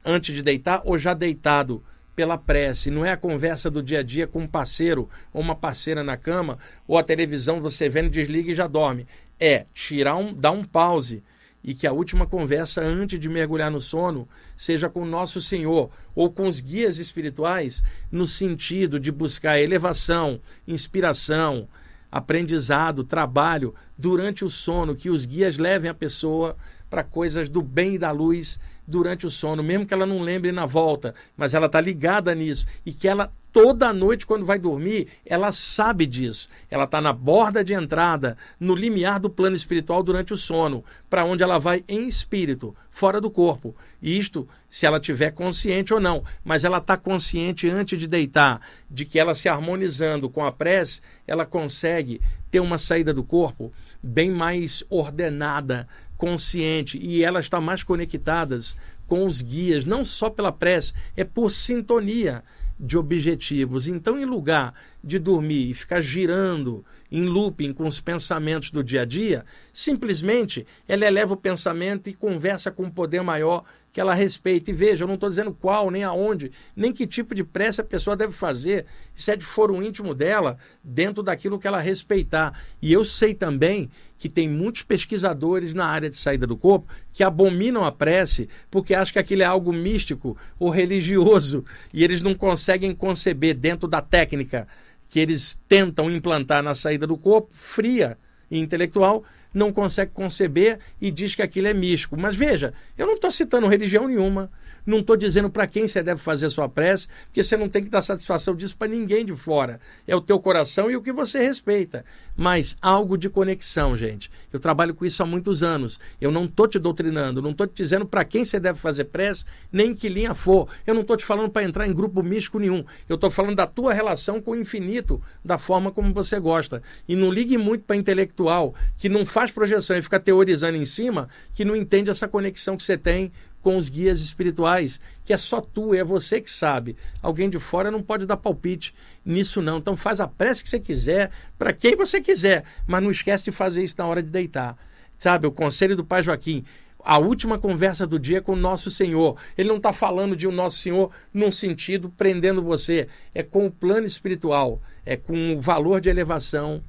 antes de deitar ou já deitado pela prece. Não é a conversa do dia a dia com um parceiro ou uma parceira na cama, ou a televisão você vendo, desliga e já dorme. É tirar um, dar um pause e que a última conversa antes de mergulhar no sono seja com nosso Senhor ou com os guias espirituais no sentido de buscar elevação, inspiração, aprendizado, trabalho durante o sono, que os guias levem a pessoa para coisas do bem e da luz durante o sono, mesmo que ela não lembre na volta, mas ela está ligada nisso e que ela toda noite quando vai dormir, ela sabe disso. Ela está na borda de entrada, no limiar do plano espiritual durante o sono, para onde ela vai em espírito, fora do corpo. Isto, se ela tiver consciente ou não, mas ela está consciente antes de deitar, de que ela se harmonizando com a prece, ela consegue ter uma saída do corpo bem mais ordenada, consciente e elas estão mais conectadas com os guias, não só pela prece, é por sintonia de objetivos. Então, em lugar de dormir e ficar girando em looping com os pensamentos do dia a dia, simplesmente ela eleva o pensamento e conversa com um poder maior que ela respeita. E veja, eu não estou dizendo qual, nem aonde, nem que tipo de prece a pessoa deve fazer. Isso é de foro íntimo dela, dentro daquilo que ela respeitar. E eu sei também que tem muitos pesquisadores na área de saída do corpo que abominam a prece porque acham que aquilo é algo místico ou religioso e eles não conseguem conceber dentro da técnica que eles tentam implantar na saída do corpo, fria e intelectual, não consegue conceber e diz que aquilo é místico. Mas veja, eu não estou citando religião nenhuma, não estou dizendo para quem você deve fazer sua prece, porque você não tem que dar satisfação disso para ninguém de fora. É o teu coração e o que você respeita. Mas algo de conexão, gente. Eu trabalho com isso há muitos anos. Eu não estou te doutrinando, não estou te dizendo para quem você deve fazer prece, nem que linha for. Eu não estou te falando para entrar em grupo místico nenhum. Eu estou falando da tua relação com o infinito, da forma como você gosta. E não ligue muito para intelectual, que não faz projeção e fica teorizando em cima, que não entende essa conexão que você tem com os guias espirituais, que é só tu, é você que sabe. Alguém de fora não pode dar palpite nisso não. Então faz a prece que você quiser, para quem você quiser, mas não esquece de fazer isso na hora de deitar. Sabe, o conselho do Pai Joaquim, a última conversa do dia é com o nosso Senhor. Ele não está falando de o um nosso Senhor num sentido prendendo você. É com o plano espiritual, é com o valor de elevação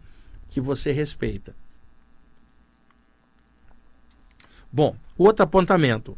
que você respeita. Bom, outro apontamento.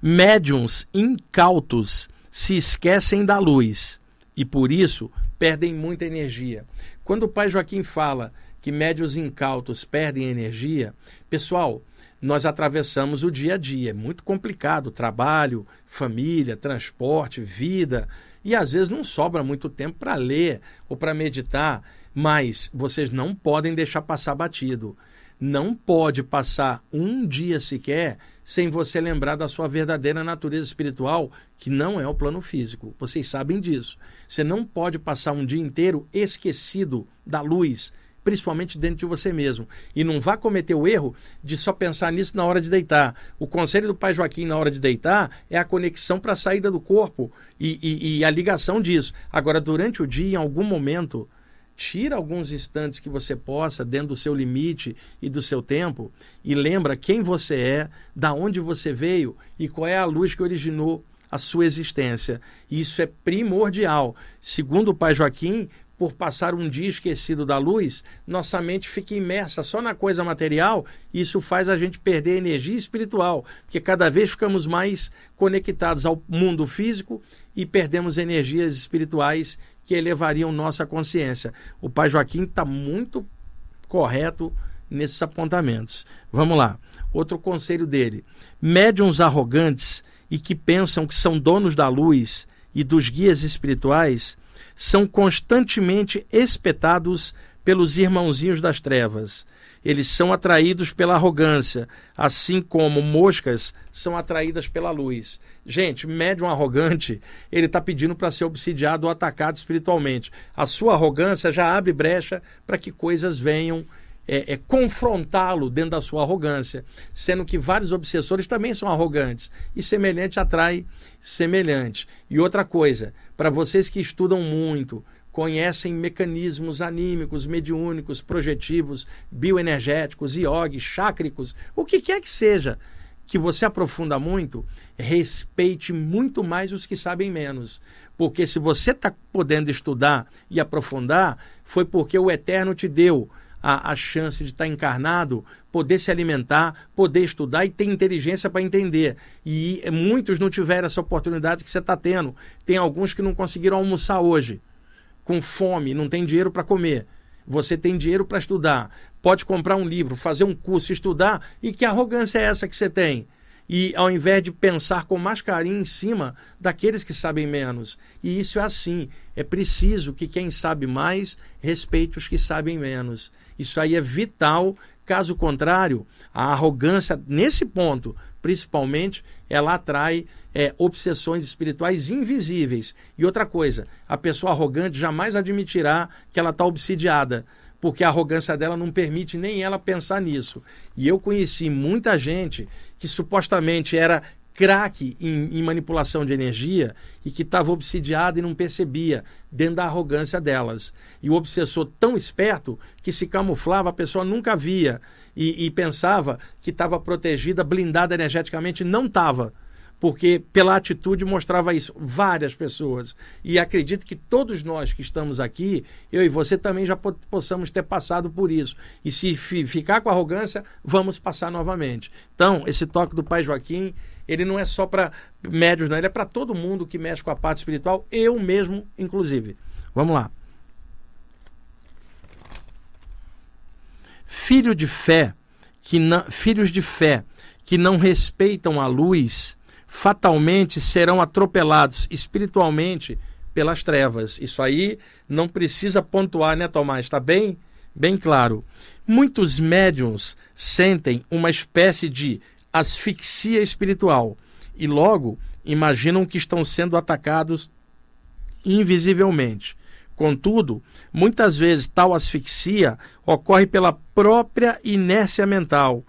Médiums incautos se esquecem da luz e por isso perdem muita energia. Quando o pai Joaquim fala que médios incautos perdem energia, pessoal, nós atravessamos o dia a dia, é muito complicado, trabalho, família, transporte, vida, e às vezes não sobra muito tempo para ler ou para meditar, mas vocês não podem deixar passar batido. Não pode passar um dia sequer sem você lembrar da sua verdadeira natureza espiritual, que não é o plano físico. Vocês sabem disso. Você não pode passar um dia inteiro esquecido da luz, principalmente dentro de você mesmo. E não vá cometer o erro de só pensar nisso na hora de deitar. O conselho do pai Joaquim na hora de deitar é a conexão para a saída do corpo e, e, e a ligação disso. Agora, durante o dia, em algum momento, tira alguns instantes que você possa dentro do seu limite e do seu tempo e lembra quem você é, da onde você veio e qual é a luz que originou a sua existência. Isso é primordial. Segundo o pai Joaquim, por passar um dia esquecido da luz, nossa mente fica imersa só na coisa material e isso faz a gente perder energia espiritual, porque cada vez ficamos mais conectados ao mundo físico e perdemos energias espirituais que elevariam nossa consciência. O pai Joaquim está muito correto nesses apontamentos. Vamos lá. Outro conselho dele: médiums arrogantes e que pensam que são donos da luz e dos guias espirituais são constantemente espetados pelos irmãozinhos das trevas eles são atraídos pela arrogância, assim como moscas são atraídas pela luz. Gente, médium arrogante, ele está pedindo para ser obsidiado ou atacado espiritualmente. A sua arrogância já abre brecha para que coisas venham é, é confrontá-lo dentro da sua arrogância, sendo que vários obsessores também são arrogantes e semelhante atrai semelhante. E outra coisa, para vocês que estudam muito, conhecem mecanismos anímicos, mediúnicos, projetivos, bioenergéticos, iogues, chácricos, o que quer que seja que você aprofunda muito, respeite muito mais os que sabem menos. Porque se você está podendo estudar e aprofundar, foi porque o Eterno te deu a, a chance de estar tá encarnado, poder se alimentar, poder estudar e ter inteligência para entender. E muitos não tiveram essa oportunidade que você está tendo. Tem alguns que não conseguiram almoçar hoje, com fome, não tem dinheiro para comer. Você tem dinheiro para estudar, pode comprar um livro, fazer um curso, estudar, e que arrogância é essa que você tem? E ao invés de pensar com mais carinho em cima daqueles que sabem menos. E isso é assim. É preciso que quem sabe mais respeite os que sabem menos. Isso aí é vital. Caso contrário, a arrogância, nesse ponto, principalmente, ela atrai é, obsessões espirituais invisíveis. E outra coisa, a pessoa arrogante jamais admitirá que ela está obsidiada porque a arrogância dela não permite nem ela pensar nisso. E eu conheci muita gente que supostamente era craque em, em, manipulação de energia e que estava obsidiada e não percebia, dentro da arrogância delas. E o obsessor tão esperto que se camuflava, a pessoa nunca via e, e pensava que estava protegida, blindada energeticamente, não estava porque pela atitude mostrava isso. Várias pessoas. E acredito que todos nós que estamos aqui, eu e você também já possamos ter passado por isso. E se ficar com arrogância, vamos passar novamente. Então, esse toque do Pai Joaquim, ele não é só para médios, não, ele é para todo mundo que mexe com a parte espiritual, eu mesmo, inclusive. Vamos lá. Filho de fé, que não, filhos de fé que não respeitam a luz fatalmente serão atropelados espiritualmente pelas trevas. Isso aí não precisa pontuar, né, Tomás? Está bem, bem claro. Muitos médiums sentem uma espécie de asfixia espiritual e logo imaginam que estão sendo atacados invisivelmente. Contudo, muitas vezes tal asfixia ocorre pela própria inércia mental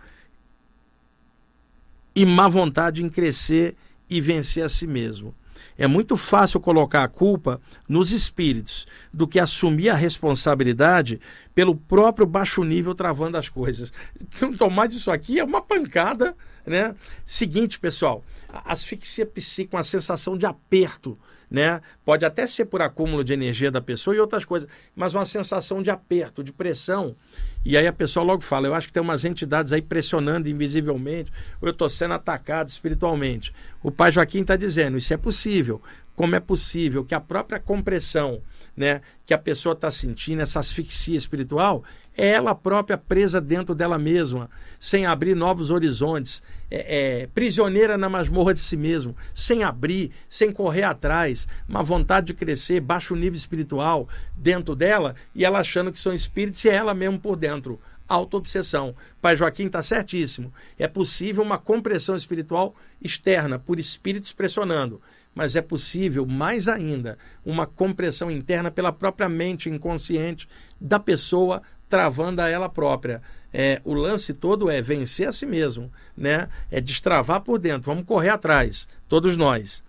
e má vontade em crescer e vencer a si mesmo. É muito fácil colocar a culpa nos espíritos do que assumir a responsabilidade pelo próprio baixo nível travando as coisas. Então, tomar isso aqui é uma pancada, né? Seguinte, pessoal, asfixia psíquica, uma sensação de aperto, né? Pode até ser por acúmulo de energia da pessoa e outras coisas, mas uma sensação de aperto, de pressão e aí a pessoa logo fala: eu acho que tem umas entidades aí pressionando invisivelmente, ou eu estou sendo atacado espiritualmente. O pai Joaquim está dizendo: isso é possível. Como é possível que a própria compressão né, que a pessoa está sentindo, essa asfixia espiritual, é ela própria presa dentro dela mesma, sem abrir novos horizontes, é, é, prisioneira na masmorra de si mesmo, sem abrir, sem correr atrás, uma vontade de crescer, baixo nível espiritual dentro dela, e ela achando que são espíritos e é ela mesmo por dentro. Autoobsessão. Pai Joaquim está certíssimo. É possível uma compressão espiritual externa, por espíritos pressionando mas é possível, mais ainda, uma compressão interna pela própria mente inconsciente da pessoa travando a ela própria. É, o lance todo é vencer a si mesmo, né? É destravar por dentro. Vamos correr atrás, todos nós.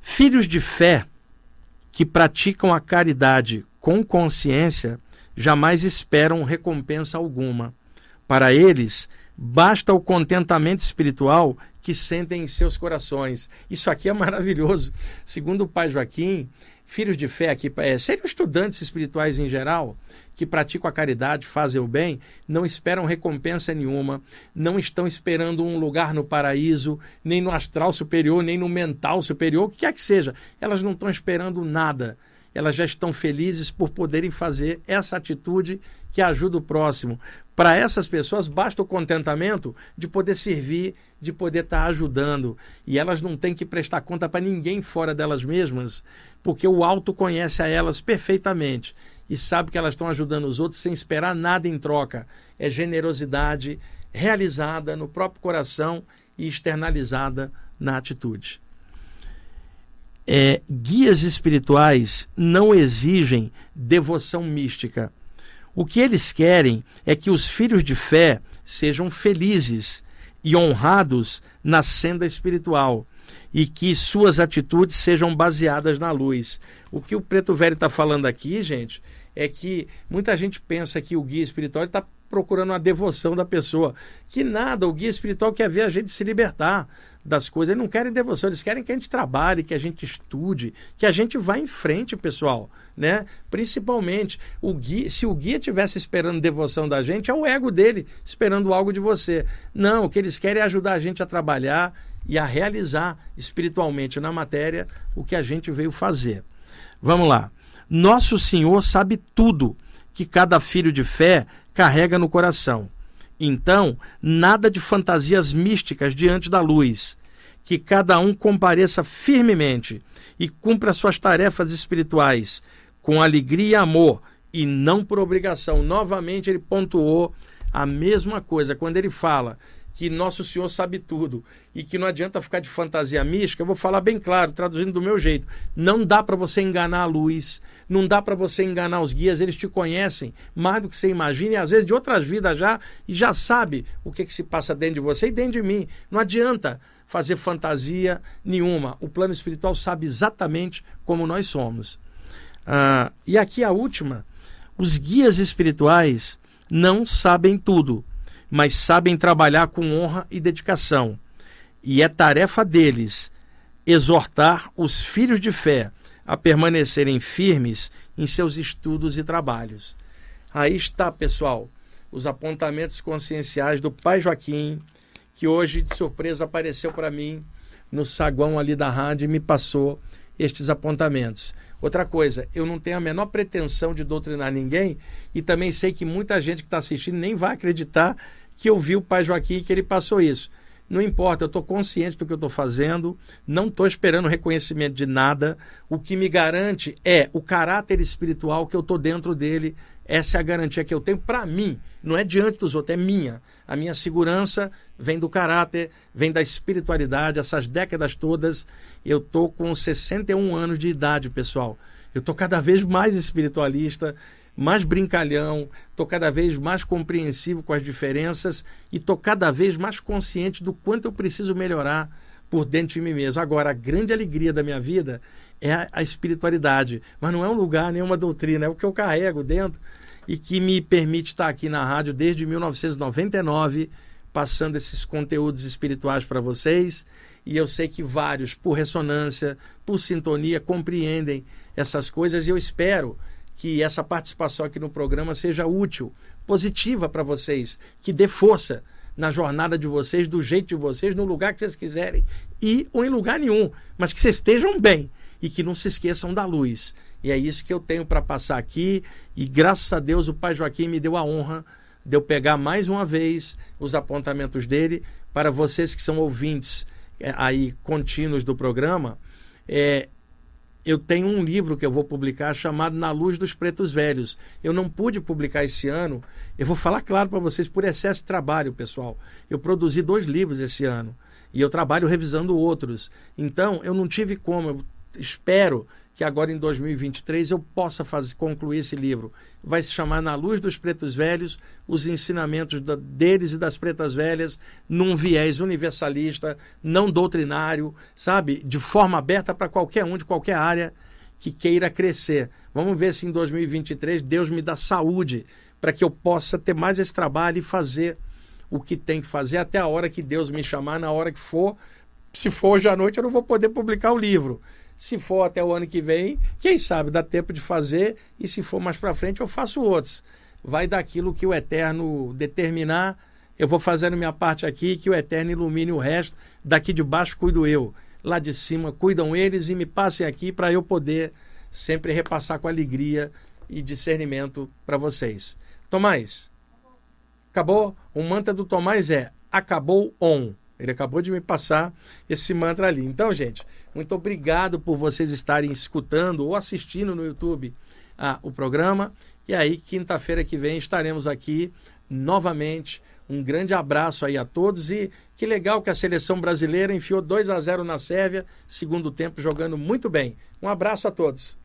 Filhos de fé que praticam a caridade com consciência jamais esperam recompensa alguma. Para eles, basta o contentamento espiritual que sentem em seus corações. Isso aqui é maravilhoso. Segundo o pai Joaquim, filhos de fé aqui, é, seriam estudantes espirituais em geral, que praticam a caridade, fazem o bem, não esperam recompensa nenhuma, não estão esperando um lugar no paraíso, nem no astral superior, nem no mental superior, o que quer que seja. Elas não estão esperando nada. Elas já estão felizes por poderem fazer essa atitude que ajuda o próximo. Para essas pessoas, basta o contentamento de poder servir, de poder estar tá ajudando. E elas não têm que prestar conta para ninguém fora delas mesmas, porque o alto conhece a elas perfeitamente e sabe que elas estão ajudando os outros sem esperar nada em troca. É generosidade realizada no próprio coração e externalizada na atitude. É, guias espirituais não exigem devoção mística O que eles querem é que os filhos de fé sejam felizes e honrados na senda espiritual e que suas atitudes sejam baseadas na luz. O que o Preto Velho está falando aqui, gente, é que muita gente pensa que o guia espiritual está procurando a devoção da pessoa. Que nada, o guia espiritual quer ver a gente se libertar das coisas. Eles não querem devoção, eles querem que a gente trabalhe, que a gente estude, que a gente vá em frente, pessoal, né? Principalmente, o guia, se o guia tivesse esperando devoção da gente, é o ego dele esperando algo de você. Não, o que eles querem é ajudar a gente a trabalhar e a realizar espiritualmente na matéria o que a gente veio fazer. Vamos lá. Nosso Senhor sabe tudo que cada filho de fé carrega no coração. Então, nada de fantasias místicas diante da luz. Que cada um compareça firmemente e cumpra suas tarefas espirituais com alegria e amor e não por obrigação. Novamente, ele pontuou a mesma coisa quando ele fala que Nosso Senhor sabe tudo e que não adianta ficar de fantasia mística, eu vou falar bem claro, traduzindo do meu jeito. Não dá para você enganar a luz, não dá para você enganar os guias, eles te conhecem mais do que você imagina e às vezes de outras vidas já e já sabe o que, que se passa dentro de você e dentro de mim. Não adianta fazer fantasia nenhuma. O plano espiritual sabe exatamente como nós somos. Ah, e aqui a última: os guias espirituais não sabem tudo mas sabem trabalhar com honra e dedicação. E é tarefa deles exortar os filhos de fé a permanecerem firmes em seus estudos e trabalhos. Aí está, pessoal, os apontamentos conscienciais do pai Joaquim, que hoje de surpresa apareceu para mim no saguão ali da rádio e me passou estes apontamentos. Outra coisa, eu não tenho a menor pretensão de doutrinar ninguém e também sei que muita gente que está assistindo nem vai acreditar que eu vi o pai Joaquim que ele passou isso. Não importa, eu estou consciente do que eu estou fazendo, não estou esperando reconhecimento de nada. O que me garante é o caráter espiritual que eu estou dentro dele. Essa é a garantia que eu tenho para mim, não é diante dos outros, é minha. A minha segurança vem do caráter, vem da espiritualidade. Essas décadas todas, eu estou com 61 anos de idade, pessoal. Eu estou cada vez mais espiritualista, mais brincalhão, estou cada vez mais compreensivo com as diferenças e estou cada vez mais consciente do quanto eu preciso melhorar por dentro de mim mesmo. Agora, a grande alegria da minha vida é a, espiritualidade, mas não é um lugar, nem uma doutrina, é o que eu carrego dentro e que me permite estar aqui na rádio desde 1999, passando esses conteúdos espirituais para vocês. E eu sei que vários, por ressonância, por sintonia, compreendem essas coisas e eu espero que essa participação aqui no programa seja útil, positiva para vocês, que dê força na jornada de vocês, do jeito de vocês, no lugar que vocês quiserem e ou em lugar nenhum, mas que vocês estejam bem e que não se esqueçam da luz. E é isso que eu tenho para passar aqui. E graças a Deus o Pai Joaquim me deu a honra de eu pegar mais uma vez os apontamentos dele para vocês que são ouvintes é, aí contínuos do programa. É, eu tenho um livro que eu vou publicar chamado Na Luz dos Pretos Velhos. Eu não pude publicar esse ano. Eu vou falar claro para vocês por excesso de trabalho, pessoal. Eu produzi dois livros esse ano e eu trabalho revisando outros. Então, eu não tive como. Eu espero que agora em 2023 eu possa fazer, concluir esse livro. Vai se chamar Na Luz dos Pretos Velhos, os ensinamentos da, deles e das pretas velhas, num viés universalista, não doutrinário, sabe? De forma aberta para qualquer um, de qualquer área que queira crescer. Vamos ver se em 2023 Deus me dá saúde para que eu possa ter mais esse trabalho e fazer o que tem que fazer até a hora que Deus me chamar, na hora que for. Se for hoje à noite, eu não vou poder publicar o livro se for até o ano que vem, quem sabe dá tempo de fazer e se for mais para frente eu faço outros. Vai daquilo que o Eterno determinar. Eu vou fazendo minha parte aqui, que o Eterno ilumine o resto. Daqui de baixo cuido eu. Lá de cima cuidam eles e me passem aqui para eu poder sempre repassar com alegria e discernimento para vocês. Tomás, acabou? O mantra do Tomás é acabou on. Ele acabou de me passar esse mantra ali. Então, gente, muito obrigado por vocês estarem escutando ou assistindo no YouTube ah, o programa. E aí, quinta-feira que vem, estaremos aqui novamente. Um grande abraço aí a todos e que legal que a seleção brasileira enfiou 2 a 0 na Sérvia, segundo tempo jogando muito bem. Um abraço a todos.